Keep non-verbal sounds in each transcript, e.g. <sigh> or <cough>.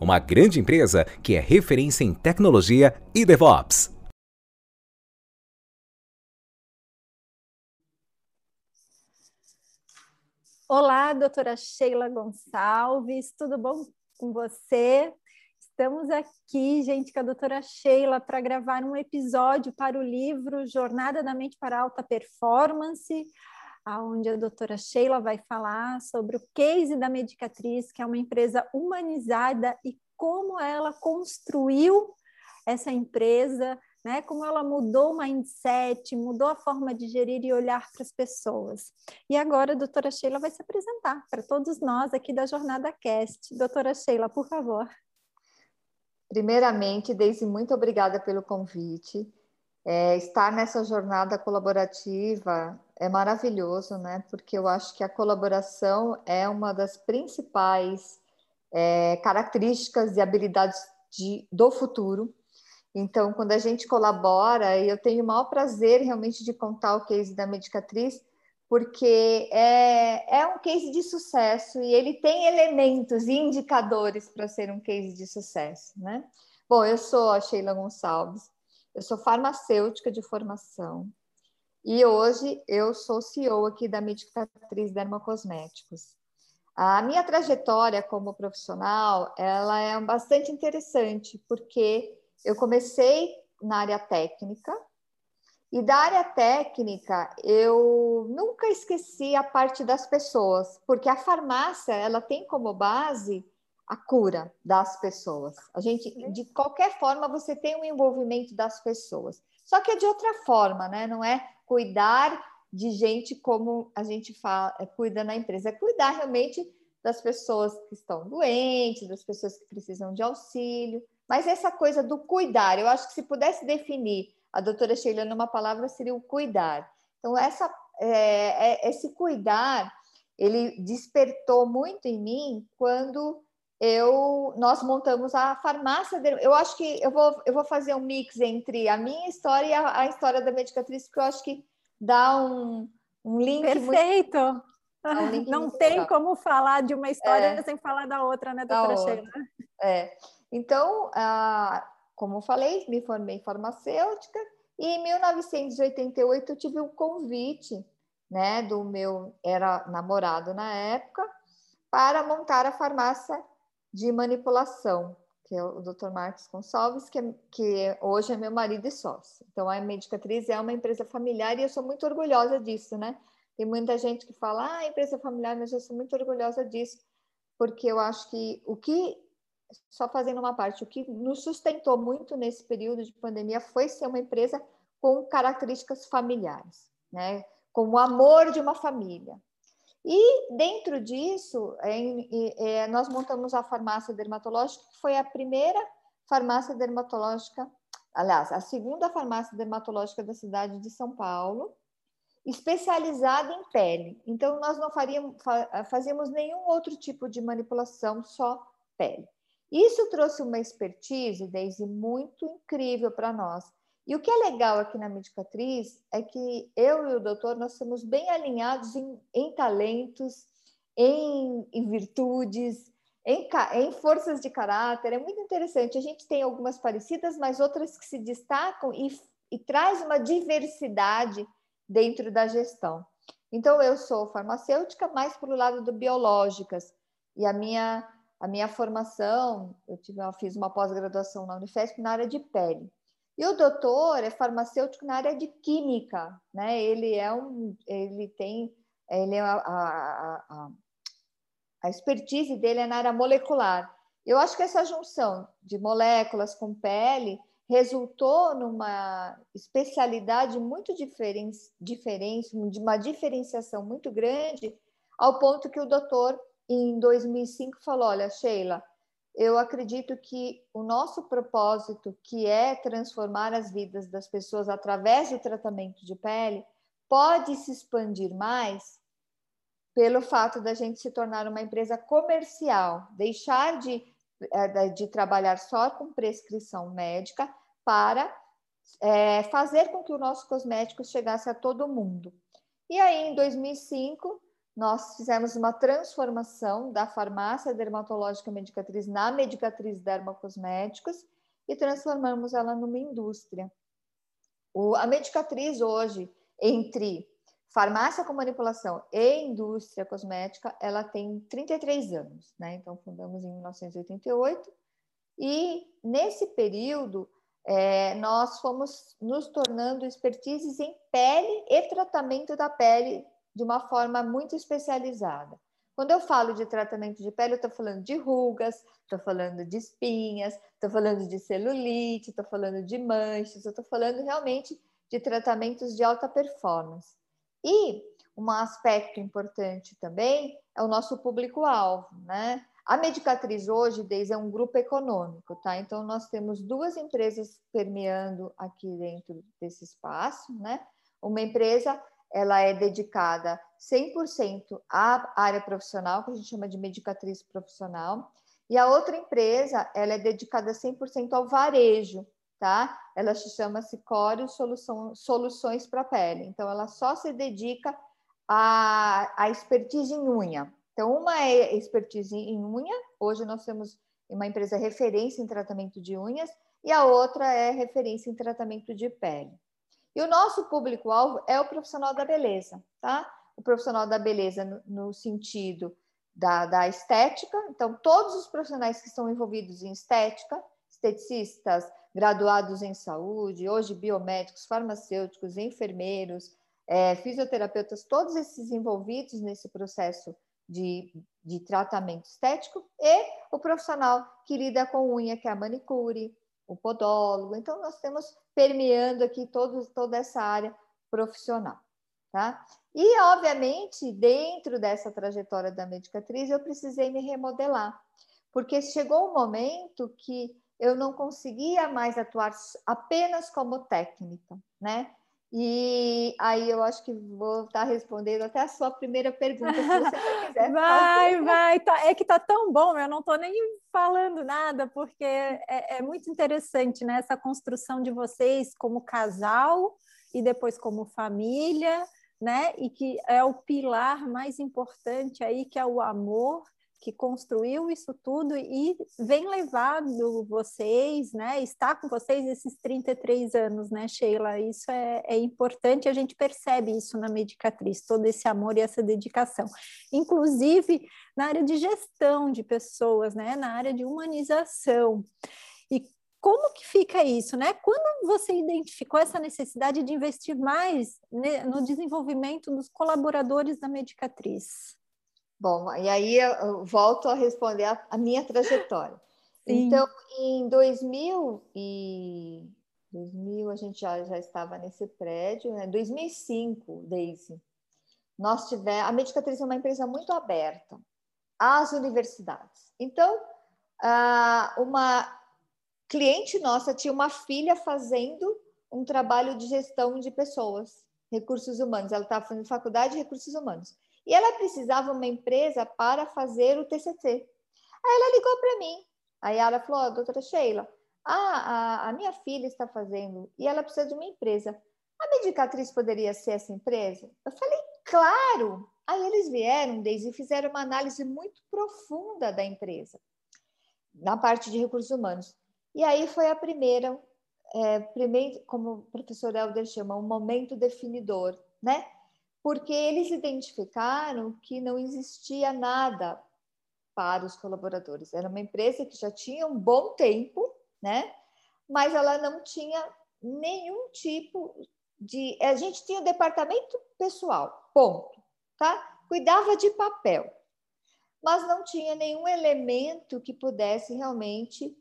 uma grande empresa que é referência em tecnologia e DevOps. Olá, doutora Sheila Gonçalves, tudo bom com você? Estamos aqui, gente, com a doutora Sheila para gravar um episódio para o livro Jornada da Mente para Alta Performance, onde a doutora Sheila vai falar sobre o case da Medicatriz, que é uma empresa humanizada e como ela construiu essa empresa, né? Como ela mudou o mindset, mudou a forma de gerir e olhar para as pessoas. E agora a doutora Sheila vai se apresentar para todos nós aqui da Jornada Cast. Doutora Sheila, por favor. Primeiramente, Deise, muito obrigada pelo convite. É, estar nessa jornada colaborativa é maravilhoso, né? Porque eu acho que a colaboração é uma das principais é, características e habilidades de, do futuro. Então, quando a gente colabora, eu tenho o maior prazer realmente de contar o case da Medicatriz, porque é, é um case de sucesso e ele tem elementos e indicadores para ser um case de sucesso, né? Bom, eu sou a Sheila Gonçalves, eu sou farmacêutica de formação, e hoje eu sou CEO aqui da Medicatriz Dermocosméticos. A minha trajetória como profissional, ela é bastante interessante, porque eu comecei na área técnica, e da área técnica, eu nunca esqueci a parte das pessoas, porque a farmácia, ela tem como base a cura das pessoas. A gente, de qualquer forma, você tem um envolvimento das pessoas. Só que é de outra forma, né? Não é cuidar de gente como a gente fala, é, cuida na empresa, é cuidar realmente das pessoas que estão doentes, das pessoas que precisam de auxílio. Mas essa coisa do cuidar, eu acho que se pudesse definir a doutora Sheila numa palavra, seria o cuidar. Então, essa, é, é, esse cuidar, ele despertou muito em mim quando eu nós montamos a farmácia. De, eu acho que eu vou, eu vou fazer um mix entre a minha história e a, a história da medicatriz, porque eu acho que dá um, um link. Perfeito! Muito, um link Não tem legal. como falar de uma história é, sem falar da outra, né, doutora Sheila? É. Então, ah, como eu falei, me formei farmacêutica e em 1988 eu tive um convite, né, do meu era namorado na época, para montar a farmácia de manipulação, que é o Dr. Marcos Gonçalves, que, é, que hoje é meu marido e sócio. Então, a Medicatriz é uma empresa familiar e eu sou muito orgulhosa disso, né? Tem muita gente que fala, ah, empresa familiar, mas eu sou muito orgulhosa disso, porque eu acho que o que, só fazendo uma parte, o que nos sustentou muito nesse período de pandemia foi ser uma empresa com características familiares, né? Com o amor de uma família. E dentro disso, é, é, nós montamos a farmácia dermatológica, que foi a primeira farmácia dermatológica, aliás, a segunda farmácia dermatológica da cidade de São Paulo, especializada em pele. Então, nós não faríamos, fazíamos nenhum outro tipo de manipulação, só pele. Isso trouxe uma expertise, Daisy, muito incrível para nós, e o que é legal aqui na Medicatriz é que eu e o doutor nós somos bem alinhados em, em talentos, em, em virtudes, em, em, forças de caráter. É muito interessante. A gente tem algumas parecidas, mas outras que se destacam e, e traz uma diversidade dentro da gestão. Então, eu sou farmacêutica, mais para o lado do biológicas. E a minha, a minha formação, eu, tive, eu fiz uma pós-graduação na Unifesp na área de pele. E o doutor é farmacêutico na área de química, né? Ele é um, ele tem, ele é a, a, a, a expertise dele é na área molecular. Eu acho que essa junção de moléculas com pele resultou numa especialidade muito diferente, diferente, de uma diferenciação muito grande, ao ponto que o doutor, em 2005, falou: Olha, Sheila, eu acredito que o nosso propósito, que é transformar as vidas das pessoas através do tratamento de pele, pode se expandir mais pelo fato da gente se tornar uma empresa comercial, deixar de, eh, de trabalhar só com prescrição médica para é, fazer com que o nosso cosmético chegasse a todo mundo. E aí, em 2005, nós fizemos uma transformação da farmácia dermatológica medicatriz na medicatriz dermocosméticos e transformamos ela numa indústria. O, a medicatriz hoje, entre farmácia com manipulação e indústria cosmética, ela tem 33 anos, né? Então, fundamos em 1988 e nesse período é, nós fomos nos tornando expertises em pele e tratamento da pele de uma forma muito especializada. Quando eu falo de tratamento de pele, eu estou falando de rugas, estou falando de espinhas, estou falando de celulite, estou falando de manchas, eu estou falando realmente de tratamentos de alta performance. E um aspecto importante também é o nosso público-alvo, né? A Medicatriz hoje, desde é um grupo econômico, tá? Então, nós temos duas empresas permeando aqui dentro desse espaço, né? Uma empresa, ela é dedicada 100% à área profissional, que a gente chama de Medicatriz profissional, e a outra empresa, ela é dedicada 100% ao varejo, tá? Ela se chama Cicório Solução, Soluções para Pele. Então, ela só se dedica à, à expertise em unha, então, uma é expertise em unha, hoje nós temos uma empresa referência em tratamento de unhas, e a outra é referência em tratamento de pele. E o nosso público-alvo é o profissional da beleza, tá? O profissional da beleza no, no sentido da, da, estética, então, todos os profissionais que estão envolvidos em estética, esteticistas, graduados em saúde, hoje biomédicos, farmacêuticos, enfermeiros, é, fisioterapeutas, todos esses envolvidos nesse processo de, de tratamento estético e o profissional que lida com unha, que é a manicure, o podólogo. Então, nós temos permeando aqui todo, toda essa área profissional. Tá? E, obviamente, dentro dessa trajetória da medicatriz, eu precisei me remodelar, porque chegou um momento que eu não conseguia mais atuar apenas como técnica, né? E aí eu acho que vou estar respondendo até a sua primeira pergunta, se você <laughs> quiser. vai, vai, tá, é que tá tão bom, eu não estou nem falando nada, porque é, é, muito interessante né, essa construção de vocês como casal e depois como família, né? E que é o pilar mais importante aí, que é o amor que construiu isso tudo e vem levando vocês, né? Está com vocês esses 33 anos, né, Sheila? Isso é, é importante, a gente percebe isso na Medicatriz, todo esse amor e essa dedicação. Inclusive na área de gestão de pessoas, né? Na área de humanização. E como que fica isso, né? Quando você identificou essa necessidade de investir mais né, no desenvolvimento dos colaboradores da Medicatriz? Bom, e aí eu volto a responder a, a minha trajetória. <laughs> Sim. Então, em 2000 e 2000 a gente já, já estava nesse prédio, né? 2005, Daisy, nós tivemos a Medicatriz é uma empresa muito aberta às universidades. Então, uma cliente nossa tinha uma filha fazendo um trabalho de gestão de pessoas, recursos humanos. Ela estava fazendo faculdade de recursos humanos. E ela precisava uma empresa para fazer o TCC. Aí ela ligou para mim. Aí ela falou: oh, doutora Sheila, a, a, minha filha está fazendo e ela precisa de uma empresa. A Medicatriz poderia ser essa empresa? Eu falei: claro! Aí eles vieram, desde e fizeram uma análise muito profunda da empresa, na parte de recursos humanos. E aí foi a primeira, é, primeiro, como o professor Helder chama, um momento definidor, né? Porque eles identificaram que não existia nada para os colaboradores. Era uma empresa que já tinha um bom tempo, né? Mas ela não tinha nenhum tipo de. A gente tinha o um departamento pessoal, ponto, tá? Cuidava de papel. mas não tinha nenhum elemento que pudesse realmente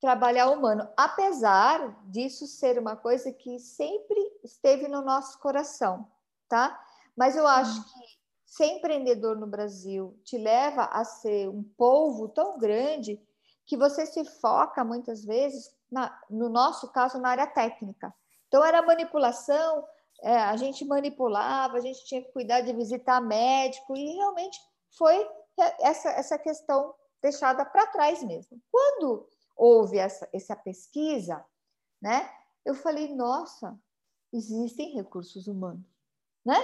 trabalhar o humano, apesar disso ser uma coisa que sempre esteve no nosso coração, tá? Mas eu acho hum. que ser empreendedor no Brasil te leva a ser um povo tão grande que você se foca muitas vezes, na, no nosso caso, na área técnica. Então, era manipulação, é, a gente manipulava, a gente tinha que cuidar de visitar médico, e realmente foi essa, essa questão deixada para trás mesmo. Quando houve essa, essa pesquisa, né, eu falei, nossa, existem recursos humanos, né?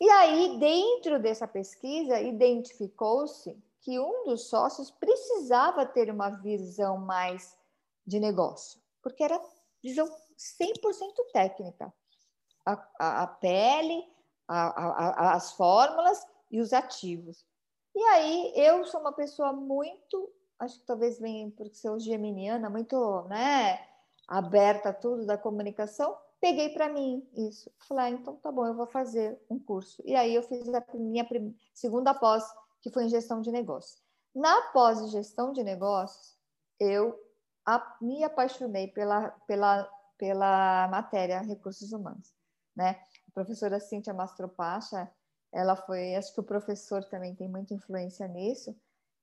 E aí, dentro dessa pesquisa, identificou-se que um dos sócios precisava ter uma visão mais de negócio, porque era visão 100% técnica. A, a, a pele, a, as fórmulas e os ativos. E aí, eu sou uma pessoa muito, acho que talvez venha porque sou geminiana, muito né, aberta a tudo da comunicação, peguei para mim isso. Falei, ah, então tá bom, eu vou fazer um curso. E aí eu fiz a minha segunda pós que foi em gestão de negócios. Na pós-gestão de negócios, eu me apaixonei pela, pela, pela matéria recursos humanos, né? A professora Cíntia Mastropacha, ela foi, acho que o professor também tem muita influência nisso,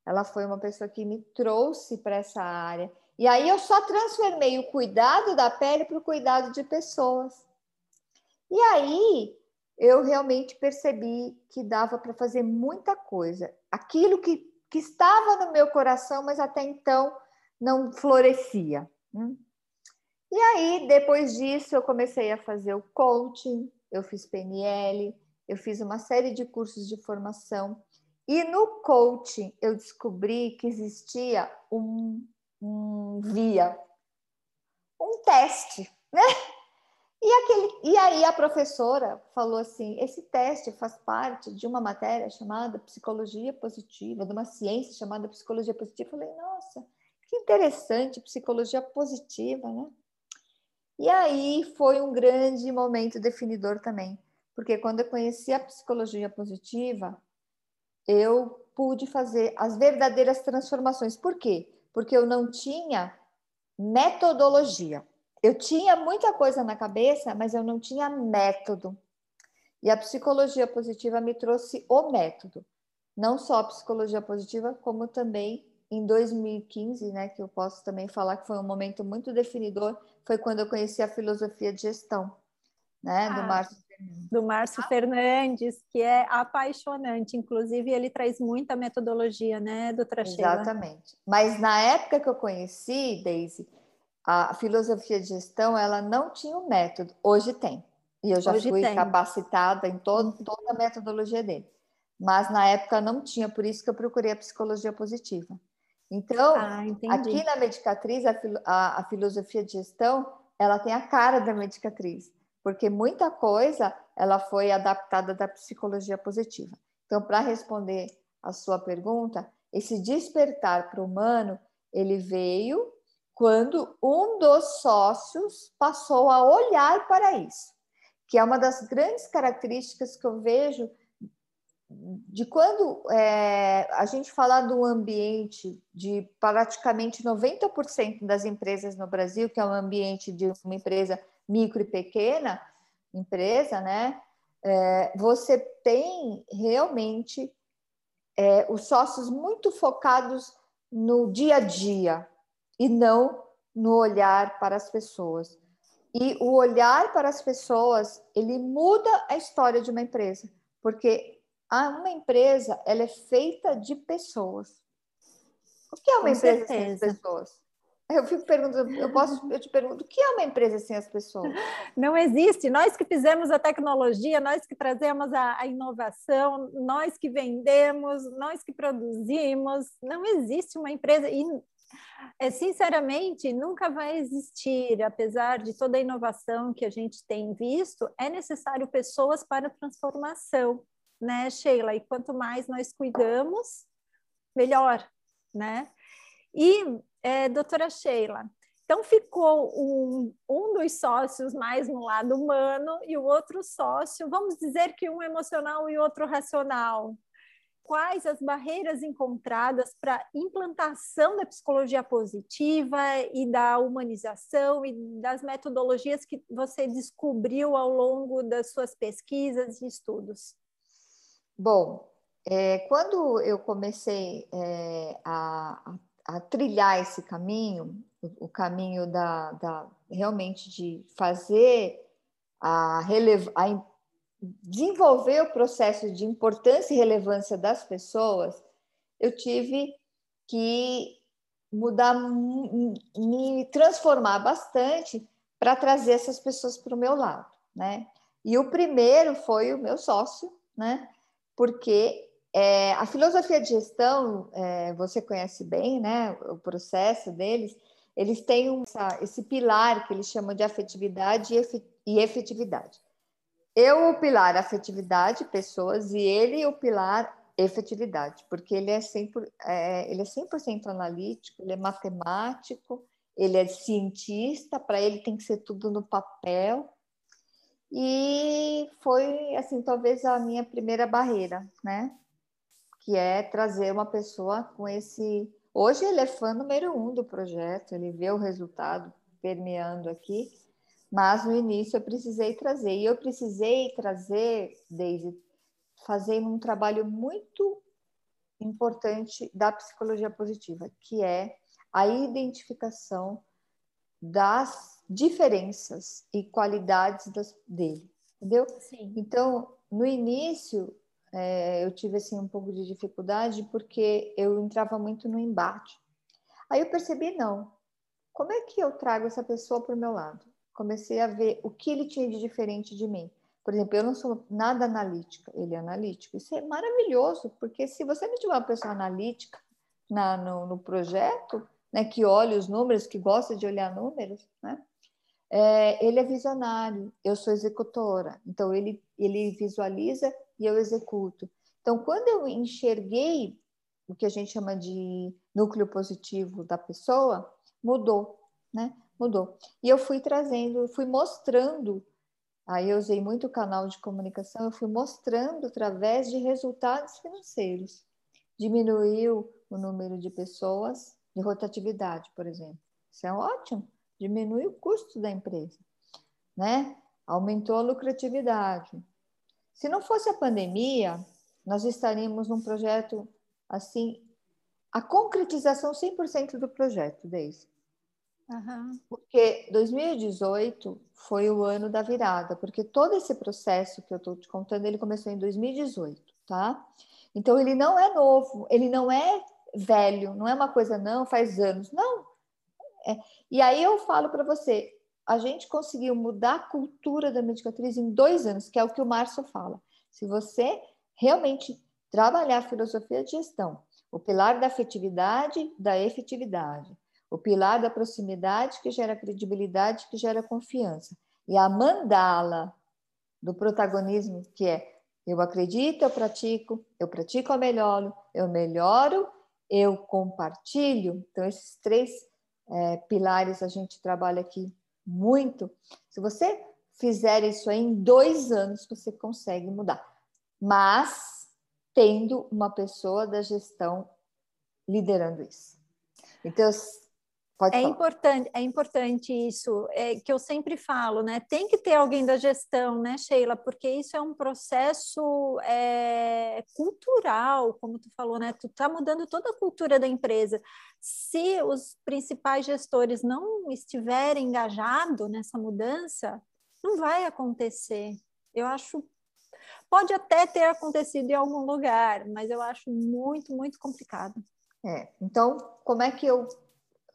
ela foi uma pessoa que me trouxe para essa área. E aí eu só transformei o cuidado da pele para o cuidado de pessoas. E aí eu realmente percebi que dava para fazer muita coisa. Aquilo que, que estava no meu coração, mas até então não florescia. Hum? E aí, depois disso, eu comecei a fazer o coaching, eu fiz PNL, eu fiz uma série de cursos de formação. E no coaching, eu descobri que existia um, um via, um teste, né? E, aquele, e aí a professora falou assim: esse teste faz parte de uma matéria chamada psicologia positiva, de uma ciência chamada psicologia positiva. Eu falei, nossa, que interessante, psicologia positiva, né? E aí foi um grande momento definidor também, porque quando eu conheci a psicologia positiva, eu pude fazer as verdadeiras transformações. Por quê? Porque eu não tinha metodologia. Eu tinha muita coisa na cabeça, mas eu não tinha método. E a psicologia positiva me trouxe o método. Não só a psicologia positiva, como também em 2015, né, que eu posso também falar que foi um momento muito definidor, foi quando eu conheci a filosofia de gestão, né, ah, do Márcio do Márcio Fernandes, que é apaixonante. Inclusive, ele traz muita metodologia, né, doutora Sheila? Exatamente. Mas na época que eu conheci, Daisy, a filosofia de gestão ela não tinha um método, hoje tem. E eu já hoje fui tem. capacitada em todo, uhum. toda a metodologia dele. Mas na época não tinha, por isso que eu procurei a psicologia positiva. Então, ah, aqui na Medicatriz, a, a, a, filosofia de gestão, ela tem a cara da Medicatriz, porque muita coisa ela foi adaptada da psicologia positiva. Então, para responder a sua pergunta, esse despertar para o humano, ele veio quando um dos sócios passou a olhar para isso, que é uma das grandes características que eu vejo de quando é, a gente falar do ambiente de praticamente 90% das empresas no Brasil, que é um ambiente de uma empresa micro e pequena empresa, né? É, você tem realmente é, os sócios muito focados no dia a dia, e não no olhar para as pessoas. E o olhar para as pessoas, ele muda a história de uma empresa, porque uma empresa, ela é feita de pessoas. O que é uma Com empresa certeza. sem as pessoas? Eu fico perguntando, eu posso, eu te pergunto, o que é uma empresa sem as pessoas? Não existe. Nós que fizemos a tecnologia, nós que trazemos a, a, inovação, nós que vendemos, nós que produzimos, não existe uma empresa. E é, sinceramente, nunca vai existir, apesar de toda a inovação que a gente tem visto, é necessário pessoas para transformação, né, Sheila? E quanto mais nós cuidamos, melhor, né? E, é, doutora Sheila, então ficou um, um dos sócios mais no lado humano e o outro sócio, vamos dizer que um emocional e outro racional. quais as barreiras encontradas para implantação da psicologia positiva e da humanização e das metodologias que você descobriu ao longo das suas pesquisas e estudos? Bom, é, quando eu comecei é, a, a, trilhar esse caminho, o, o caminho da, da, realmente de fazer a, a desenvolver o processo de importância e relevância das pessoas, eu tive que mudar, me transformar bastante para trazer essas pessoas para o meu lado, né? E o primeiro foi o meu sócio, né? Porque é, a filosofia de gestão, é, você conhece bem, né? O processo deles, eles têm esse pilar que eles chamam de afetividade e efetividade. Eu, o pilar afetividade, pessoas, e ele, o pilar efetividade, porque ele é 100%, é, ele é 100 analítico, ele é matemático, ele é cientista, para ele tem que ser tudo no papel. E foi, assim, talvez a minha primeira barreira, né? Que é trazer uma pessoa com esse. Hoje ele é fã número um do projeto, ele vê o resultado permeando aqui mas no início eu precisei trazer. E eu precisei trazer, Daisy, fazendo um trabalho muito importante da psicologia positiva, que é a identificação das diferenças e qualidades das, dele, entendeu? Sim. Então, no início, é, eu tive assim um pouco de dificuldade porque eu entrava muito no embate. Aí eu percebi, não, como é que eu trago essa pessoa para o meu lado? comecei a ver o que ele tinha de diferente de mim. Por exemplo, eu não sou nada analítica, ele é analítico. Isso é maravilhoso, porque se você não tiver uma pessoa analítica na, no, no projeto, né, que olha os números, que gosta de olhar números, né, é, ele é visionário, eu sou executora, então ele, ele visualiza e eu executo. Então, quando eu enxerguei o que a gente chama de núcleo positivo da pessoa, mudou, né? mudou. E eu fui trazendo, fui mostrando, aí eu usei muito o canal de comunicação, eu fui mostrando através de resultados financeiros. Diminuiu o número de pessoas de rotatividade, por exemplo. Isso é ótimo. Diminui o custo da empresa, né? Aumentou a lucratividade. Se não fosse a pandemia, nós estaríamos num projeto assim, a concretização 100% do projeto, desde Uhum. Porque 2018 foi o ano da virada, porque todo esse processo que eu estou te contando, ele começou em 2018, tá? Então ele não é novo, ele não é velho, não é uma coisa, não, faz anos, não. É. E aí eu falo para você, a gente conseguiu mudar a cultura da medicatriz em dois anos, que é o que o Márcio fala. Se você realmente trabalhar a filosofia de gestão, o pilar da afetividade, da efetividade, o pilar da proximidade que gera credibilidade, que gera confiança. E a mandala do protagonismo, que é eu acredito, eu pratico, eu pratico, eu melhoro, eu melhoro, eu compartilho. Então, esses três é, pilares a gente trabalha aqui muito. Se você fizer isso aí, em dois anos você consegue mudar. Mas tendo uma pessoa da gestão liderando isso. Então, Pode é falar. importante, é importante isso, é, que eu sempre falo, né? Tem que ter alguém da gestão, né, Sheila? Porque isso é um processo é, cultural, como tu falou, né? Tu tá mudando toda a cultura da empresa. Se os principais gestores não estiverem engajados nessa mudança, não vai acontecer. Eu acho pode até ter acontecido em algum lugar, mas eu acho muito, muito complicado. É, então, como é que eu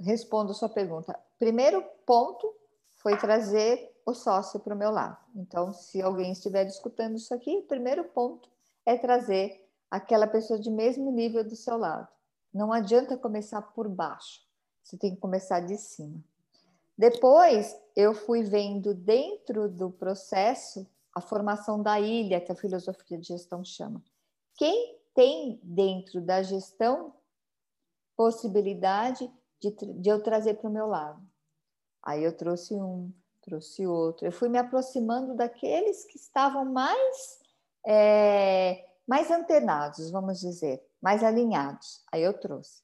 respondo a sua pergunta. Primeiro ponto foi trazer o sócio para o meu lado. Então, se alguém estiver escutando isso aqui, o primeiro ponto é trazer aquela pessoa de mesmo nível do seu lado. Não adianta começar por baixo, você tem que começar de cima. Depois, eu fui vendo dentro do processo a formação da ilha, que a filosofia de gestão chama. Quem tem dentro da gestão possibilidade de, de eu trazer para o meu lado. Aí eu trouxe um, trouxe outro. Eu fui me aproximando daqueles que estavam mais é, mais antenados, vamos dizer, mais alinhados. Aí eu trouxe.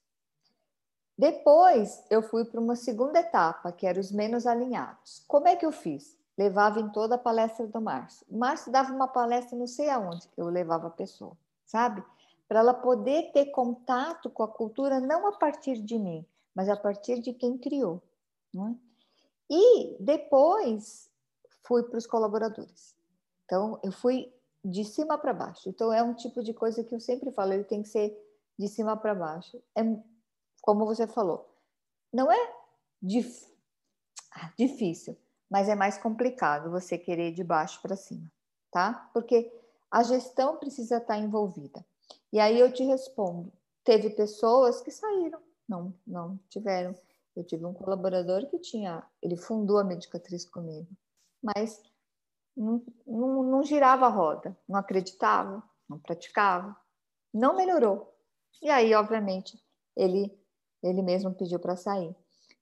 Depois eu fui para uma segunda etapa, que era os menos alinhados. Como é que eu fiz? Levava em toda a palestra do Márcio. O Márcio dava uma palestra não sei aonde, eu levava a pessoa, sabe? Para ela poder ter contato com a cultura não a partir de mim, mas a partir de quem criou. Né? E depois fui para os colaboradores. Então, eu fui de cima para baixo. Então, é um tipo de coisa que eu sempre falo, ele tem que ser de cima para baixo. É como você falou, não é dif... Ah, difícil, mas é mais complicado você querer de baixo para cima, tá? Porque a gestão precisa estar envolvida. E aí eu te respondo, teve pessoas que saíram, não, não tiveram. Eu tive um colaborador que tinha, ele fundou a Medicatriz comigo, mas não, não, não girava a roda, não acreditava, não praticava, não melhorou. E aí, obviamente, ele ele mesmo pediu para sair.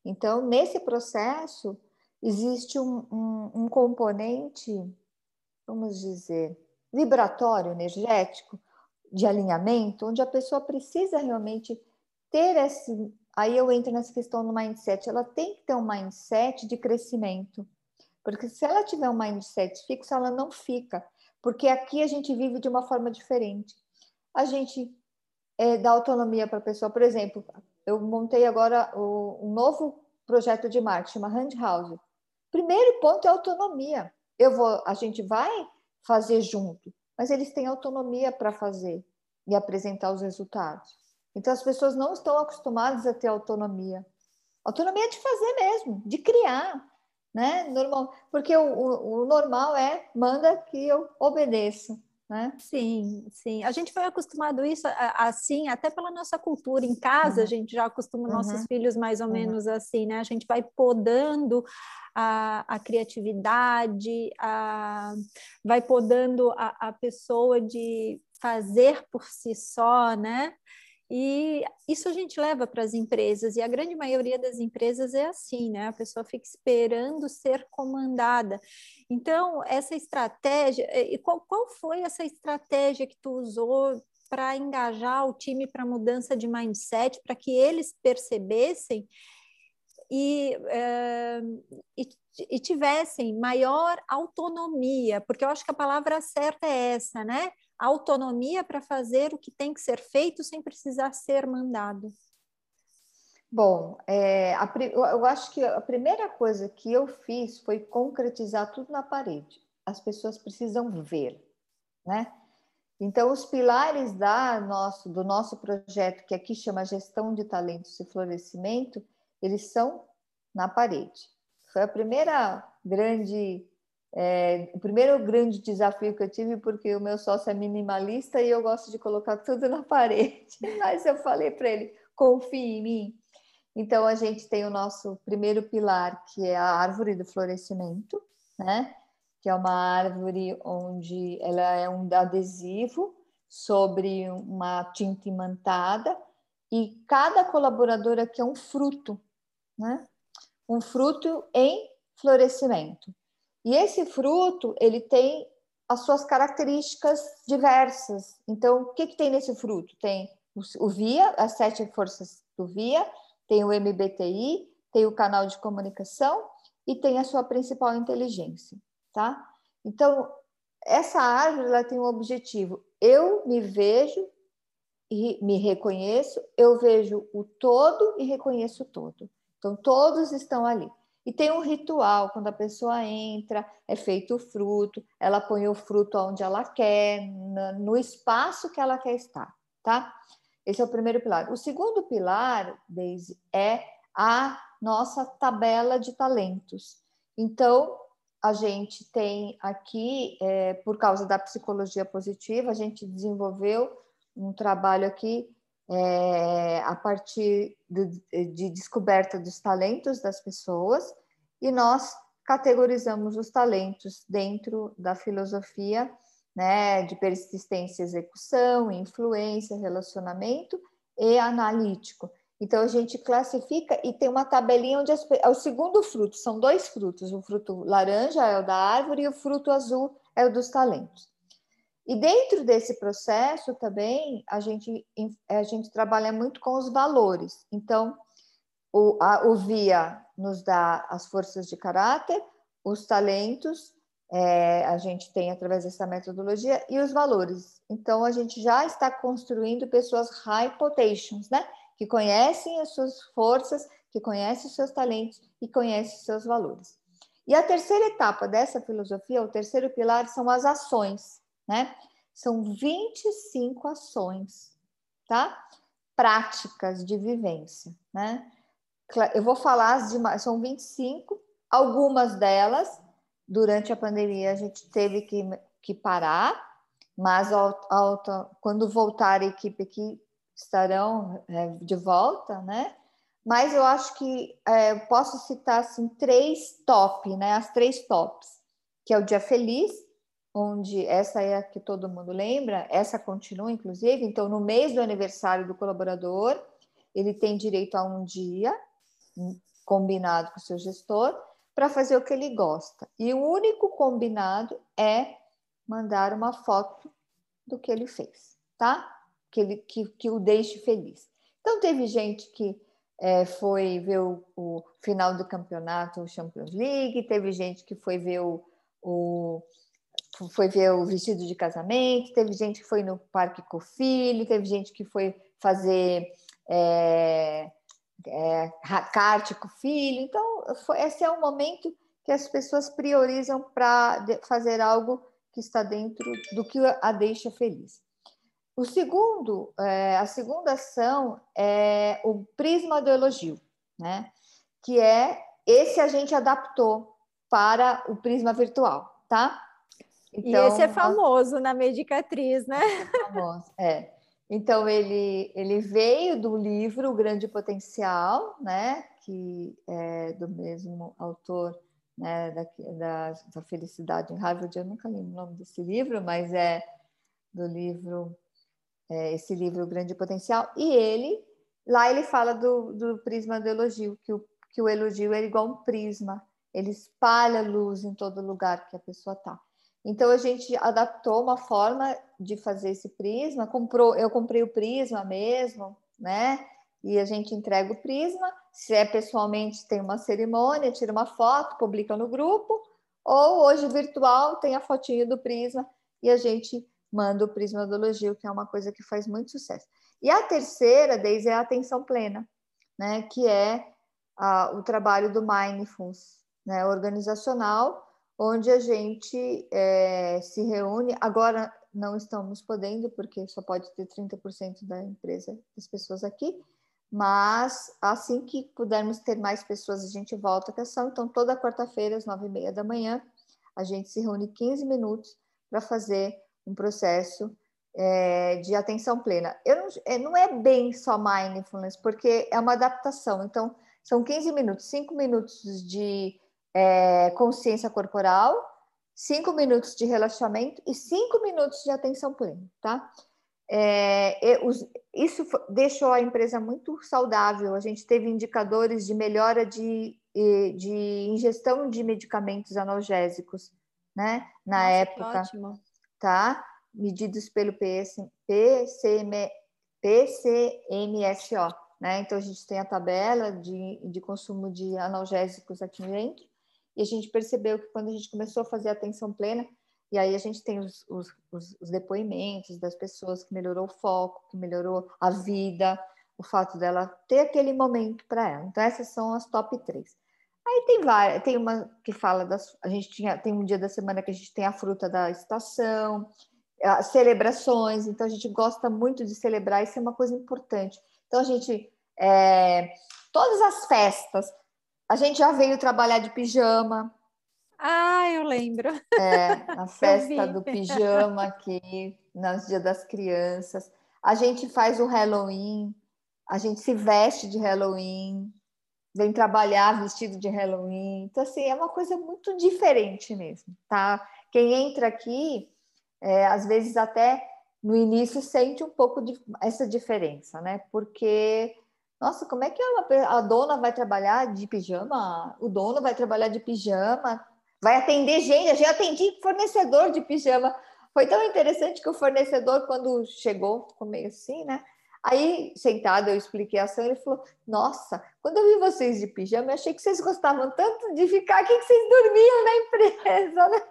Então, nesse processo, existe um, um, um componente, vamos dizer, vibratório, energético, de alinhamento, onde a pessoa precisa realmente ter esse. Aí eu entro nessa questão do mindset. Ela tem que ter um mindset de crescimento. Porque se ela tiver um mindset fixo, ela não fica. Porque aqui a gente vive de uma forma diferente. A gente é, dá autonomia para a pessoa. Por exemplo, eu montei agora o, um novo projeto de marketing, chama Hand House. Primeiro ponto é autonomia. Eu vou, a gente vai fazer junto, mas eles têm autonomia para fazer e apresentar os resultados. Então as pessoas não estão acostumadas a ter autonomia. Autonomia de fazer mesmo, de criar, né? Normal, porque o, o, o normal é manda que eu obedeça né? Sim, sim. A gente foi acostumado isso assim, até pela nossa cultura. Em casa, uhum. a gente já acostuma uhum. nossos filhos mais ou uhum. menos assim, né? A gente vai podando a, a criatividade, a, vai podando a, a pessoa de fazer por si só, né? E isso a gente leva para as empresas, e a grande maioria das empresas é assim, né? A pessoa fica esperando ser comandada. Então, essa estratégia, qual, qual foi essa estratégia que tu usou para engajar o time para mudança de mindset, para que eles percebessem e, é, e, e, tivessem maior autonomia, porque eu acho que a palavra certa é essa, né? Autonomia para fazer o que tem que ser feito sem precisar ser mandado? Bom, é, a, eu acho que a primeira coisa que eu fiz foi concretizar tudo na parede. As pessoas precisam ver, né? Então, os pilares da nosso, do nosso projeto, que aqui chama Gestão de Talentos e Florescimento, eles são na parede. Foi a primeira grande é, o primeiro grande desafio que eu tive, porque o meu sócio é minimalista e eu gosto de colocar tudo na parede. <laughs> Mas eu falei para ele: confie em mim. Então, a gente tem o nosso primeiro pilar, que é a árvore do florescimento, né? Que é uma árvore onde ela é um adesivo sobre uma tinta imantada e cada colaborador aqui é um fruto, né? Um fruto em florescimento. E esse fruto, ele tem as suas características diversas. Então, o que, que tem nesse fruto? Tem o VIA, as sete forças do VIA, tem o MBTI, tem o canal de comunicação e tem a sua principal inteligência, tá? Então, essa árvore ela tem um objetivo. Eu me vejo e me reconheço, eu vejo o todo e reconheço o todo. Então, todos estão ali. E tem um ritual, quando a pessoa entra, é feito o fruto, ela põe o fruto onde ela quer, no espaço que ela quer estar, tá? Esse é o primeiro pilar. O segundo pilar, Daisy, é a nossa tabela de talentos. Então, a gente tem aqui, é, por causa da psicologia positiva, a gente desenvolveu um trabalho aqui é, a partir de, de descoberta dos talentos das pessoas e nós categorizamos os talentos dentro da filosofia né, de persistência, execução, influência, relacionamento e analítico. Então a gente classifica e tem uma tabelinha onde as, é o segundo fruto, são dois frutos, o fruto laranja é o da árvore e o fruto azul é o dos talentos. E dentro desse processo também a gente, a gente trabalha muito com os valores. Então, o, a, o VIA nos dá as forças de caráter, os talentos, é, a gente tem através dessa metodologia, e os valores. Então, a gente já está construindo pessoas high potentials, né? Que conhecem as suas forças, que conhecem os seus talentos e conhecem os seus valores. E a terceira etapa dessa filosofia, o terceiro pilar, são as ações, né? São 25 ações, tá? Práticas de vivência, né? Eu vou falar as demais, são 25, algumas delas, durante a pandemia, a gente teve que, que parar, mas quando voltar a equipe aqui, estarão é, de volta, né? Mas eu acho que é, posso citar assim, três top, né? As três tops, que é o dia feliz, onde essa é a que todo mundo lembra, essa continua, inclusive. Então, no mês do aniversário do colaborador, ele tem direito a um dia combinado com o seu gestor para fazer o que ele gosta. E o único combinado é mandar uma foto do que ele fez, tá? Que, ele, que, que o deixe feliz. Então, teve gente que é, foi ver o, o, final do campeonato o Champions League, teve gente que foi ver o, o, foi ver o vestido de casamento, teve gente que foi no parque com o filho, teve gente que foi fazer é, é, kart com o filho. Então, foi, esse é um momento que as pessoas priorizam para fazer algo que está dentro do que a deixa feliz. O segundo, é, a segunda ação é o prisma do elogio, né? Que é esse a gente adaptou para o prisma virtual, tá? Então, e esse é famoso na Medicatriz, né? É famoso, é. Então ele ele veio do livro O Grande Potencial, né? Que é do mesmo autor, né? Da, da, da Felicidade em Harvard. Eu nunca lembro o nome desse livro, mas é do livro é, esse livro O Grande Potencial, e ele, lá ele fala do, do prisma do elogio, que o, que o elogio é igual um prisma, ele espalha luz em todo lugar que a pessoa está. Então a gente adaptou uma forma de fazer esse prisma, comprou, eu comprei o prisma mesmo, né? E a gente entrega o prisma. Se é pessoalmente, tem uma cerimônia, tira uma foto, publica no grupo, ou hoje virtual tem a fotinho do prisma e a gente manda o prisma do elogio, que é uma coisa que faz muito sucesso. E a terceira, Deise, é a atenção plena, né? que é a, o trabalho do mindfulness né? organizacional, onde a gente é, se reúne. Agora não estamos podendo, porque só pode ter 30% da empresa, das pessoas aqui, mas assim que pudermos ter mais pessoas, a gente volta a ação. Então, toda quarta-feira, às nove e meia da manhã, a gente se reúne 15 minutos para fazer um processo é, de atenção plena. Eu não, é, não é bem só mindfulness, porque é uma adaptação. Então, são 15 minutos, 5 minutos de é, consciência corporal, 5 minutos de relaxamento e 5 minutos de atenção plena, tá? É, os, isso deixou a empresa muito saudável. A gente teve indicadores de melhora de, de ingestão de medicamentos analgésicos, né? Na Nossa, época. Ótimo tá? Medidos pelo PS, PCM, PCMSO, né? Então a gente tem a tabela de, de consumo de analgésicos aqui dentro e a gente percebeu que quando a gente começou a fazer atenção plena, e aí a gente tem os, os, os, depoimentos das pessoas que melhorou o foco, que melhorou a vida, o fato dela ter aquele momento para ela. Então essas são as top três. Aí tem várias, tem uma que fala das. A gente tinha, tem um dia da semana que a gente tem a fruta da estação, celebrações, então a gente gosta muito de celebrar, isso é uma coisa importante. Então a gente. É, todas as festas, a gente já veio trabalhar de pijama. Ah, eu lembro. É, a <laughs> festa do pijama aqui, nos Dia das Crianças. A gente faz o Halloween, a gente se veste de Halloween vem trabalhar vestido de Halloween. Então, assim, é uma coisa muito diferente mesmo, tá? Quem entra aqui, é, às vezes até no início sente um pouco de essa diferença, né? Porque, nossa, como é que a, dona vai trabalhar de pijama? O dono vai trabalhar de pijama? Vai atender gente? Eu já atendi fornecedor de pijama. Foi tão interessante que o fornecedor, quando chegou, ficou meio assim, né? Aí, sentado, eu expliquei a ação, ele falou: Nossa, quando eu vi vocês de pijama, eu achei que vocês gostavam tanto de ficar aqui que vocês dormiam na empresa, né?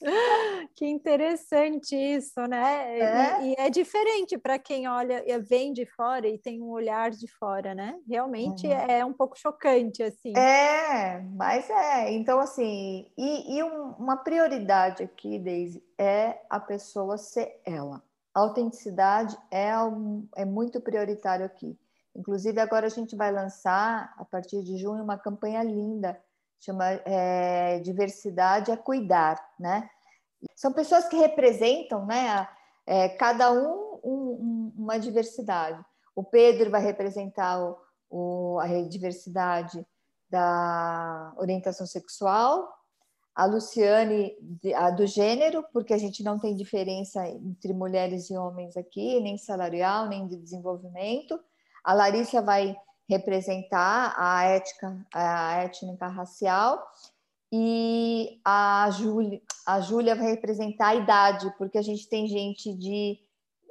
<laughs> Que interessante isso, né? É. E, e, é diferente para quem olha, vem de fora e tem um olhar de fora, né? Realmente uhum. é um pouco chocante, assim. É, mas é. Então, assim, e, e um, uma prioridade aqui, Daisy, é a pessoa ser ela. A autenticidade é, um, é muito prioritário aqui. Inclusive, agora a gente vai lançar, a partir de junho, uma campanha linda chama é, diversidade é cuidar, né? São pessoas que representam, né? É, cada um, um, uma diversidade. O Pedro vai representar o, o, a diversidade da orientação sexual, a Luciane a do gênero, porque a gente não tem diferença entre mulheres e homens aqui, nem salarial, nem de desenvolvimento. A Larissa vai representar a ética, a étnica racial, e a Júlia, a Júlia vai representar a idade, porque a gente tem gente de.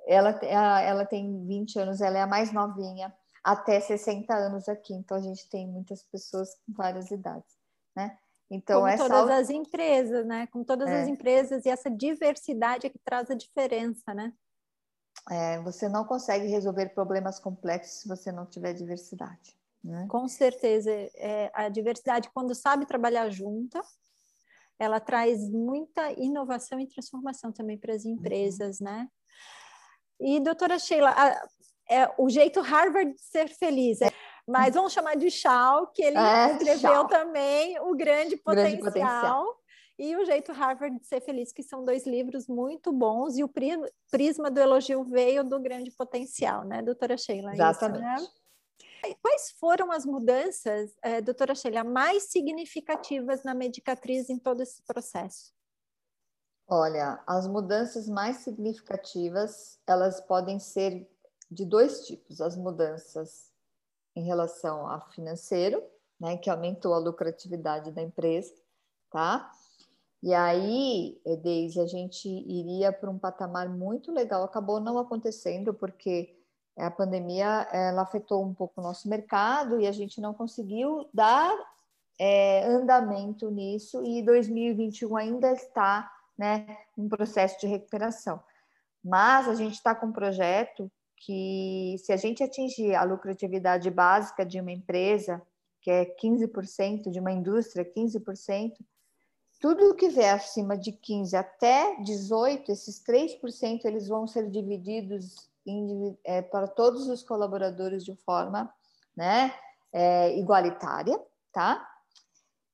Ela, ela tem 20 anos, ela é a mais novinha, até 60 anos aqui, então a gente tem muitas pessoas com várias idades, né? Então, Como essa... todas as empresas, né? Com todas é. as empresas, e essa diversidade é que traz a diferença, né? É, você não consegue resolver problemas complexos se você não tiver diversidade. Né? Com certeza, é, a diversidade, quando sabe trabalhar junta, ela traz muita inovação e transformação também para as uhum. empresas, uhum. né? E, doutora Sheila, a, é, o jeito Harvard de ser feliz, é, mas vamos chamar de Shaw, que ele é, escreveu também o grande potencial, grande potencial e O Jeito Harvard de Ser Feliz, que são dois livros muito bons, e o Prisma do Elogio veio do grande potencial, né, doutora Sheila? Exatamente. Isso, né? Quais foram as mudanças, é, doutora Sheila, mais significativas na medicatriz em todo esse processo? Olha, as mudanças mais significativas, elas podem ser de dois tipos. As mudanças em relação ao financeiro, né, que aumentou a lucratividade da empresa, tá? E aí, Deise, a gente iria para um patamar muito legal. Acabou não acontecendo porque a pandemia ela afetou um pouco o nosso mercado e a gente não conseguiu dar é, andamento nisso. E 2021 ainda está, né, um processo de recuperação. Mas a gente está com um projeto que, se a gente atingir a lucratividade básica de uma empresa, que é 15%, de uma indústria, 15%, tudo que vier acima de 15 até 18, esses 3% eles vão ser divididos em, é, para todos os colaboradores de forma né, é, igualitária, tá?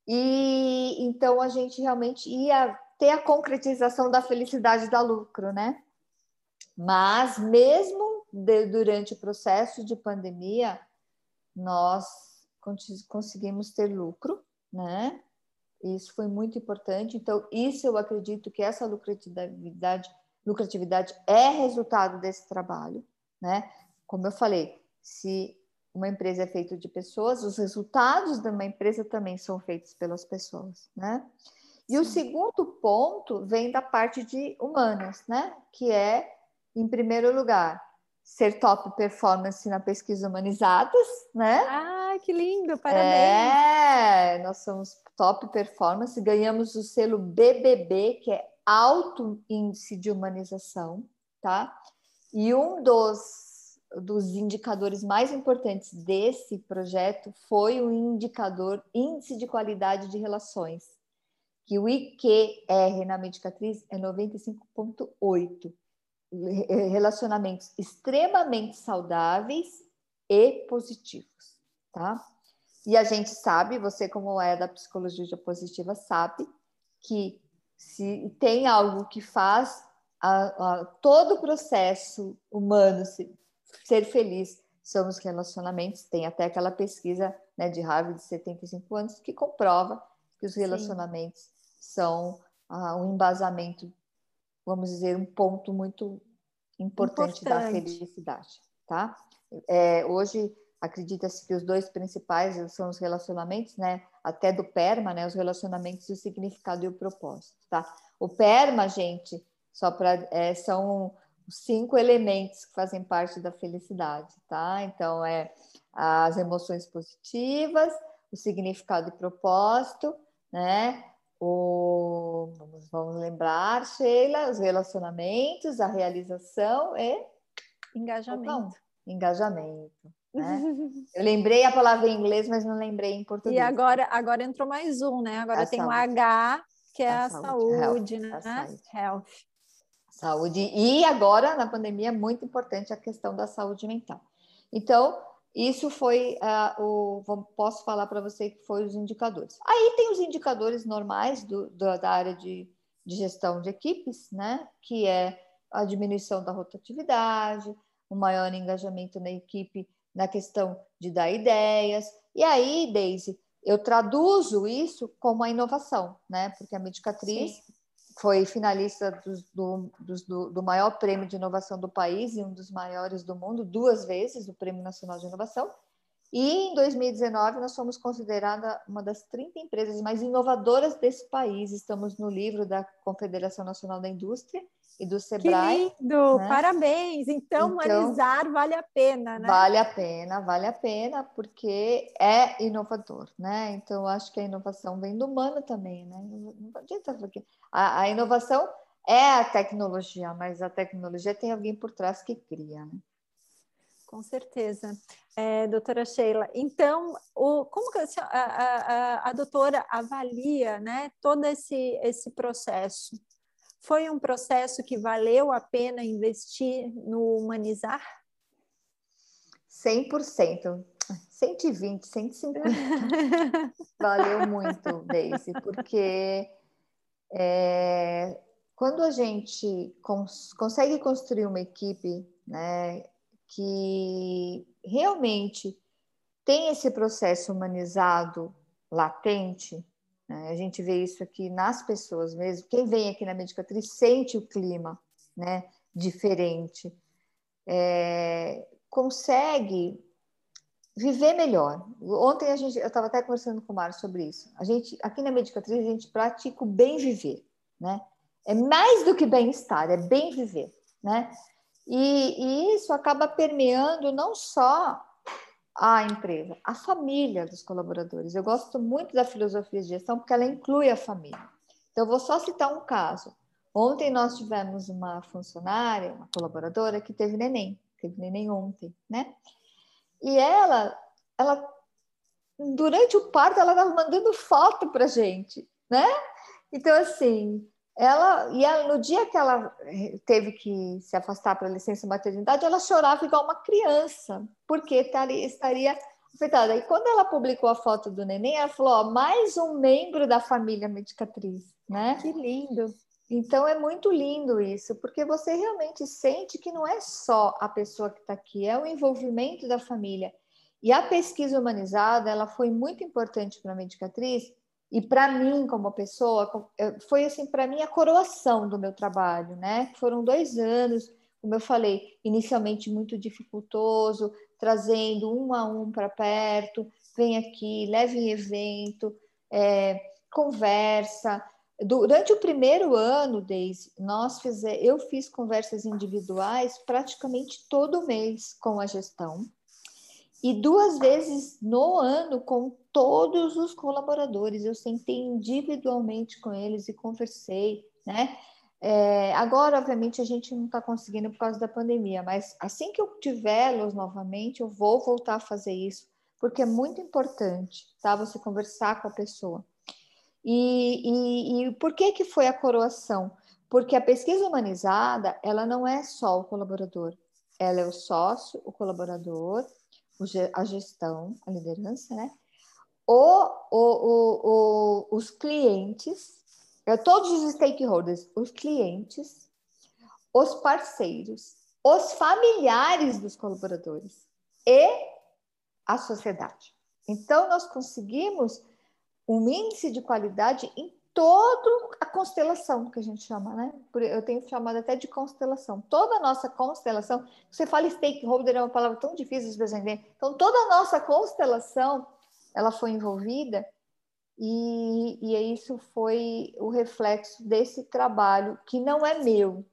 E então a gente realmente ia ter a concretização da felicidade da lucro, né? Mas mesmo de, durante o processo de pandemia, nós conseguimos ter lucro, né? Isso foi muito importante. Então, isso eu acredito que essa lucratividade, lucratividade é resultado desse trabalho, né? Como eu falei, se uma empresa é feita de pessoas, os resultados de uma empresa também são feitos pelas pessoas, né? E Sim. o segundo ponto vem da parte de humanas, né? Que é, em primeiro lugar, ser top performance na pesquisa humanizadas, né? Ah, que lindo, parabéns! É, nós somos top performance, ganhamos o selo BBB, que é Alto Índice de Humanização, tá? E um dos, dos indicadores mais importantes desse projeto foi o indicador Índice de Qualidade de Relações, que o IQR na medicatriz é 95,8. Relacionamentos extremamente saudáveis e positivos, tá? E a gente sabe, você como é da psicologia positiva sabe que se tem algo que faz a, a, todo o processo humano se, ser feliz são os relacionamentos. Tem até aquela pesquisa né, de Harvard de 75 anos que comprova que os relacionamentos Sim. são ah, um embasamento, vamos dizer, um ponto muito importante, importante. da felicidade, tá? É, hoje acredita-se que os dois principais são os relacionamentos, né? Até do PERMA, né? Os relacionamentos, o significado e o propósito, tá? O PERMA, gente, Só para é, são cinco elementos que fazem parte da felicidade, tá? Então é as emoções positivas, o significado e propósito, né? O, vamos, vamos lembrar, Sheila, os relacionamentos, a realização e engajamento. engajamento. Né? <laughs> Eu lembrei a palavra em inglês, mas não lembrei em português. E agora, agora entrou mais um, né? Agora a tem o H, que é a, a saúde, saúde health, né? A saúde. Health. Saúde. E agora, na pandemia, é muito importante a questão da saúde mental. Então, isso foi uh, o. Posso falar para você que foi os indicadores. Aí tem os indicadores normais do, do, da área de, de gestão de equipes, né? Que é a diminuição da rotatividade, o maior engajamento na equipe na questão de dar ideias. E aí, Daisy, eu traduzo isso como a inovação, né? Porque a Medicatriz Sim. foi finalista do, do, do, maior prêmio de inovação do país e um dos maiores do mundo, duas vezes, o Prêmio Nacional de Inovação. E em 2019 nós fomos considerada uma das 30 empresas mais inovadoras desse país. Estamos no livro da Confederação Nacional da Indústria e do Sebrae. Que lindo! Né? Parabéns! Então, então, humanizar vale a pena, né? Vale a pena, vale a pena, porque é inovador, né? Então, acho que a inovação vem do humano também, né? Não adianta porque a, a inovação é a tecnologia, mas a tecnologia tem alguém por trás que cria, né? Com certeza. É, doutora Sheila, então, o, como que a, a, a, a doutora avalia né, todo esse, esse processo? Foi um processo que valeu a pena investir no humanizar? 100%. 120, 150. valeu muito, Daisy, porque é, quando a gente cons consegue construir uma equipe né, que realmente tem esse processo humanizado latente? A gente vê isso aqui nas pessoas mesmo. Quem vem aqui na Medicatriz sente o clima né, diferente, é, consegue viver melhor. Ontem a gente, eu estava até conversando com o Mário sobre isso. A gente aqui na Medicatriz a gente pratica o bem viver, né? É mais do que bem-estar, é bem viver, né? E, e, isso acaba permeando não só a empresa, a família dos colaboradores. Eu gosto muito da filosofia de gestão porque ela inclui a família. Então, eu vou só citar um caso. Ontem nós tivemos uma funcionária, uma colaboradora que teve neném, teve neném ontem, né? E ela, ela durante o parto, ela estava mandando foto para gente, né? Então, assim, ela e ela, no dia que ela teve que se afastar para licença maternidade, ela chorava igual uma criança, porque estaria, estaria afetada. E quando ela publicou a foto do neném, ela falou: ó, mais um membro da família medicatriz, né? Que lindo. Então é muito lindo isso, porque você realmente sente que não é só a pessoa que está aqui, é o envolvimento da família. E a pesquisa humanizada, ela foi muito importante para a medicatriz, e para mim, como pessoa, foi assim, para mim a coroação do meu trabalho, né? Foram dois anos, como eu falei, inicialmente muito dificultoso, trazendo um a um para perto, vem aqui, leve em evento, é, conversa. Durante o primeiro ano, Deise, nós fizer, eu fiz conversas individuais praticamente todo mês com a gestão e duas vezes no ano com todos os colaboradores. Eu sentei individualmente com eles e conversei, né? É, agora, obviamente, a gente não está conseguindo por causa da pandemia, mas assim que eu tiver-los novamente, eu vou voltar a fazer isso, porque é muito importante, tá? Você conversar com a pessoa. E, e, e por que que foi a coroação? Porque a pesquisa humanizada, ela não é só o colaborador, ela é o sócio, o colaborador, a gestão, a liderança, né? O, os clientes, é, todos os stakeholders, os clientes, os parceiros, os familiares dos colaboradores e a sociedade. Então, nós conseguimos um índice de qualidade em toda a constelação que a gente chama, né? Eu tenho chamado até de constelação. Toda a nossa constelação, você fala stakeholder é uma palavra tão difícil de entender. Então, toda a nossa constelação, ela foi envolvida e, e isso foi o reflexo desse trabalho que não é meu.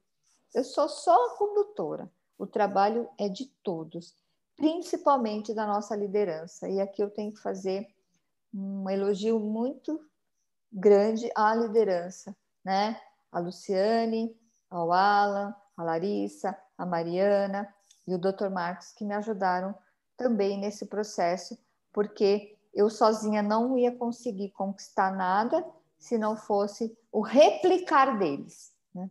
Eu sou só a condutora. O trabalho é de todos, principalmente da nossa liderança. E aqui eu tenho que fazer um elogio muito grande à liderança, né? A Luciane, ao Alan, a Larissa, a Mariana e o Dr. Marcos que me ajudaram também nesse processo, porque eu sozinha não ia conseguir conquistar nada se não fosse o replicar deles. Né?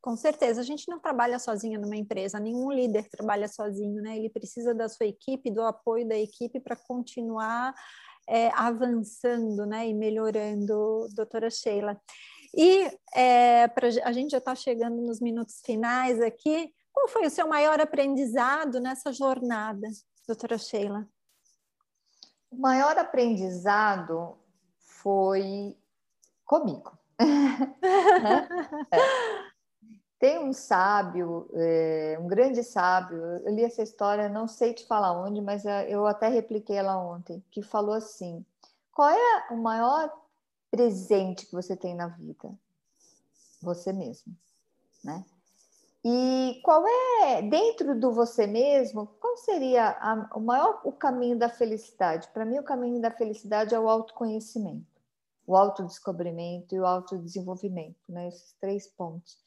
Com certeza, a gente não trabalha sozinha numa empresa, nenhum líder trabalha sozinho, né? Ele precisa da sua equipe, do apoio da equipe para continuar é, avançando né, e melhorando, doutora Sheila. E é, pra, a gente já está chegando nos minutos finais aqui. Qual foi o seu maior aprendizado nessa jornada, doutora Sheila? O maior aprendizado foi comigo. <laughs> né? é. Tem um sábio, é, um grande sábio, eu li essa história, não sei te falar onde, mas é, eu até repliquei ela ontem, que falou assim: qual é o maior presente que você tem na vida? Você mesmo, né? E qual é, dentro do você mesmo, qual seria a, o maior o caminho da felicidade? Para mim, o caminho da felicidade é o autoconhecimento, o autodescobrimento e o autodesenvolvimento, né? Esses três pontos.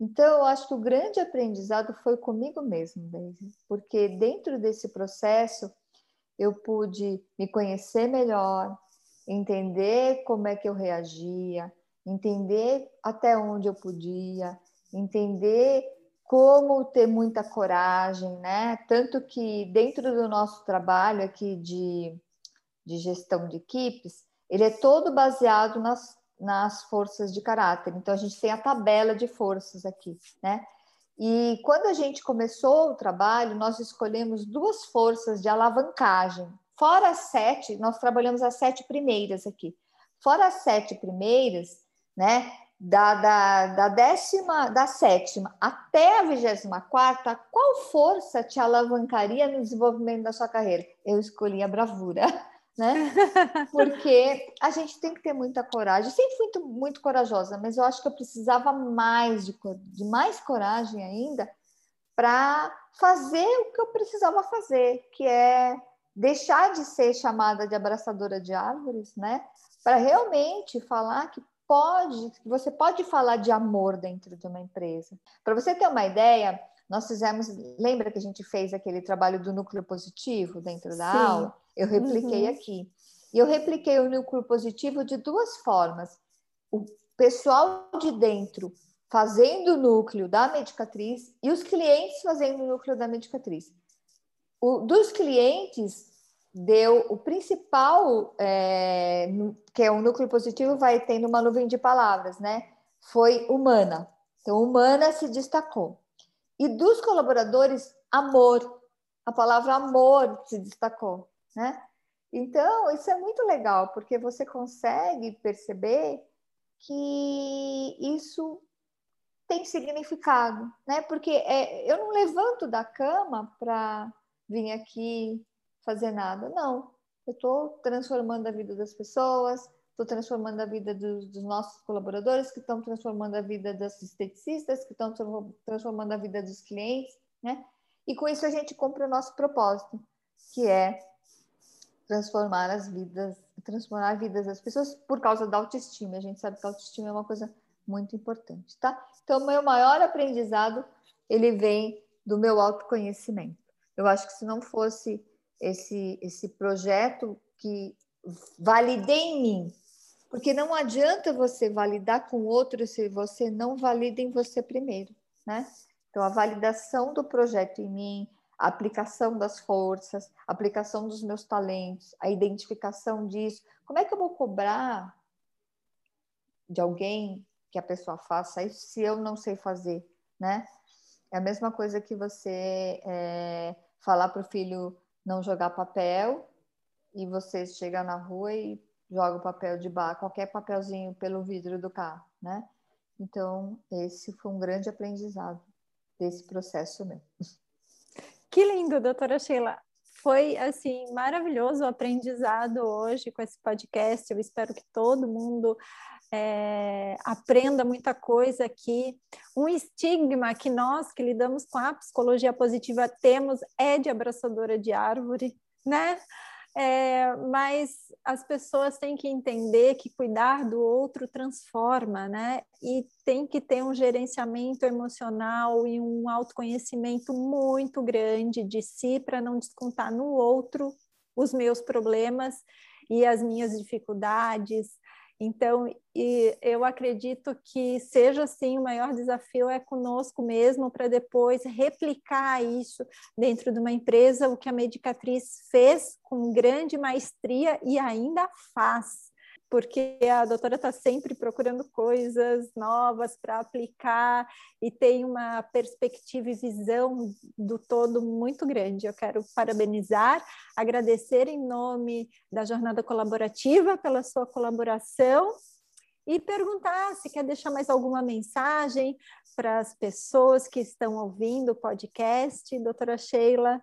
Então, eu acho que o grande aprendizado foi comigo mesmo, porque dentro desse processo eu pude me conhecer melhor, entender como é que eu reagia, entender até onde eu podia, entender como ter muita coragem, né? Tanto que dentro do nosso trabalho aqui de, de gestão de equipes, ele é todo baseado nas nas forças de caráter. Então, a gente tem a tabela de forças aqui, né? E quando a gente começou o trabalho, nós escolhemos duas forças de alavancagem. Fora as sete, nós trabalhamos as sete primeiras aqui. Fora as sete primeiras, né? Da, da, da décima, da sétima até a vigésima quarta, qual força te alavancaria no desenvolvimento da sua carreira? Eu escolhi a bravura <laughs> né? <laughs> Porque a gente tem que ter muita coragem. Eu sempre fui muito, muito corajosa, mas eu acho que eu precisava mais de, de mais coragem ainda para fazer o que eu precisava fazer, que é deixar de ser chamada de abraçadora de árvores, né? Para realmente falar que pode, que você pode falar de amor dentro de uma empresa. Para você ter uma ideia, nós fizemos, lembra que a gente fez aquele trabalho do núcleo positivo dentro da Sim. aula? Eu repliquei uhum. aqui. E eu repliquei o núcleo positivo de duas formas. O pessoal de dentro fazendo o núcleo da medicatriz e os clientes fazendo o núcleo da medicatriz. O, dos clientes, deu o principal, é, que é o núcleo positivo, vai tendo uma nuvem de palavras, né? Foi humana. Então, humana se destacou. E dos colaboradores, amor. A palavra amor se destacou né? Então, isso é muito legal, porque você consegue perceber que isso tem significado, né? Porque é, eu não levanto da cama para vir aqui fazer nada, não. Eu estou transformando a vida das pessoas, estou transformando a vida dos, dos, nossos colaboradores, que estão transformando a vida das esteticistas, que estão transformando a vida dos clientes, né? E com isso a gente cumpre o nosso propósito, que é transformar as vidas, transformar a vida das pessoas por causa da autoestima. A gente sabe que a autoestima é uma coisa muito importante, tá? Então, meu maior aprendizado, ele vem do meu autoconhecimento. Eu acho que se não fosse esse esse projeto que validei em mim, porque não adianta você validar com outro se você não valida em você primeiro, né? Então, a validação do projeto em mim, a aplicação das forças, a aplicação dos meus talentos, a identificação disso. Como é que eu vou cobrar de alguém que a pessoa faça isso se eu não sei fazer, né? É a mesma coisa que você é, falar para o filho não jogar papel e você chega na rua e joga o papel de bar, qualquer papelzinho pelo vidro do carro, né? Então, esse foi um grande aprendizado desse processo meu. Que lindo, doutora Sheila. foi assim maravilhoso o aprendizado hoje com esse podcast. Eu espero que todo mundo é, aprenda muita coisa aqui. Um estigma que nós que lidamos com a psicologia positiva temos é de abraçadora de árvore, né? É, mas as pessoas têm que entender que cuidar do outro transforma, né? E tem que ter um gerenciamento emocional e um autoconhecimento muito grande de si para não descontar no outro os meus problemas e as minhas dificuldades, então, eu acredito que seja assim, o maior desafio é conosco mesmo, para depois replicar isso dentro de uma empresa, o que a Medicatriz fez com grande maestria e ainda faz porque a doutora está sempre procurando coisas novas para aplicar e tem uma perspectiva e visão do todo muito grande. Eu quero parabenizar, agradecer em nome da Jornada Colaborativa pela sua colaboração e perguntar se quer deixar mais alguma mensagem para as pessoas que estão ouvindo o podcast. Doutora Sheila.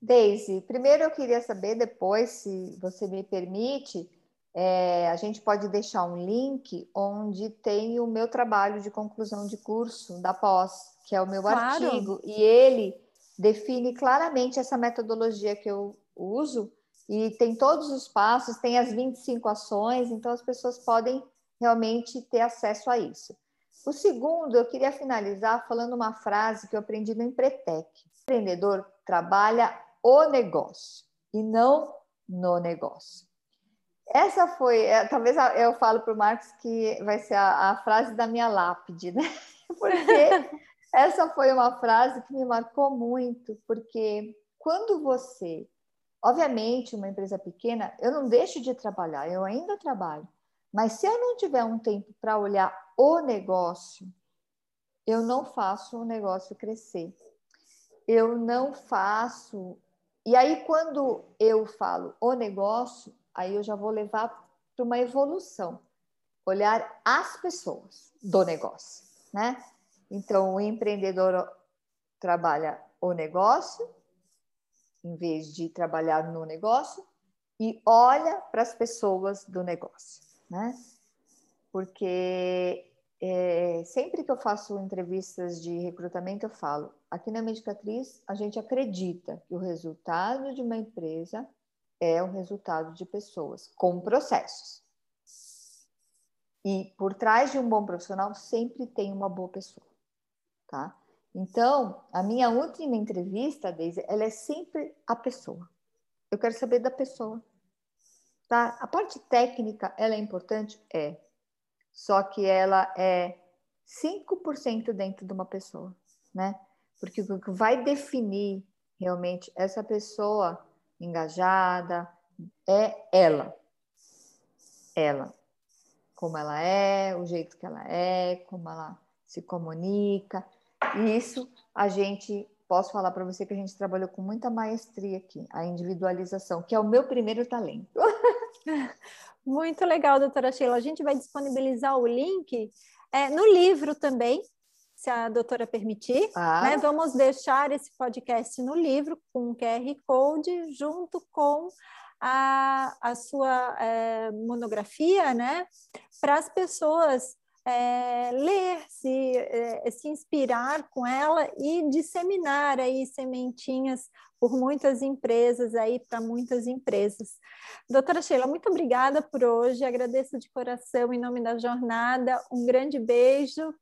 Deise, primeiro eu queria saber, depois, se você me permite, é, a gente pode deixar um link onde tem o meu trabalho de conclusão de curso da pós, que é o meu claro. artigo, e ele define claramente essa metodologia que eu uso e tem todos os passos, tem as 25 ações, então as pessoas podem realmente ter acesso a isso. O segundo, eu queria finalizar falando uma frase que eu aprendi no Empretec. O empreendedor trabalha o negócio e não no negócio. Essa foi, é, talvez eu falo para o Marcos que vai ser a, a, frase da minha lápide, né? <laughs> Porque <laughs> essa foi uma frase que me marcou muito, porque quando você, obviamente, uma empresa pequena, eu não deixo de trabalhar, eu ainda trabalho, mas se eu não tiver um tempo para olhar o negócio, eu não faço o negócio crescer. Eu não faço. E aí, quando eu falo o negócio, aí eu já vou levar para uma evolução, olhar as pessoas do negócio, né? Então, o empreendedor trabalha o negócio, em vez de trabalhar no negócio, e olha para as pessoas do negócio, né? Porque é, sempre que eu faço entrevistas de recrutamento, eu falo: aqui na Medicatriz, a gente acredita que o resultado de uma empresa é o resultado de pessoas com processos. E por trás de um bom profissional sempre tem uma boa pessoa, tá? Então, a minha última entrevista, Deise, ela é sempre a pessoa. Eu quero saber da pessoa, tá? A parte técnica, ela é importante? É. Só que ela é 5% dentro de uma pessoa, né? Porque o que vai definir realmente essa pessoa engajada, é ela. Ela. Como ela é, o jeito que ela é, como ela se comunica. Isso a gente, posso falar para você que a gente trabalhou com muita maestria aqui, a individualização, que é o meu primeiro talento. <laughs> Muito legal, doutora Sheila. A gente vai disponibilizar o link é, no livro também, se a doutora permitir, ah. né, vamos deixar esse podcast no livro com um QR Code junto com a, a sua é, monografia, né, para as pessoas é, ler, se, é, se inspirar com ela e disseminar aí sementinhas por muitas empresas aí para muitas empresas. Doutora Sheila, muito obrigada por hoje, agradeço de coração em nome da jornada, um grande beijo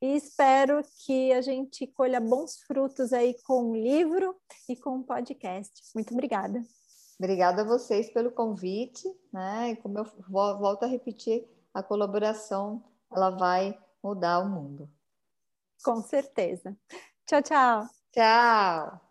e espero que a gente colha bons frutos aí com o livro e com o podcast. Muito obrigada. Obrigada a vocês pelo convite, né? E como eu volto a repetir, a colaboração ela vai mudar o mundo. Com certeza. Tchau, tchau. Tchau.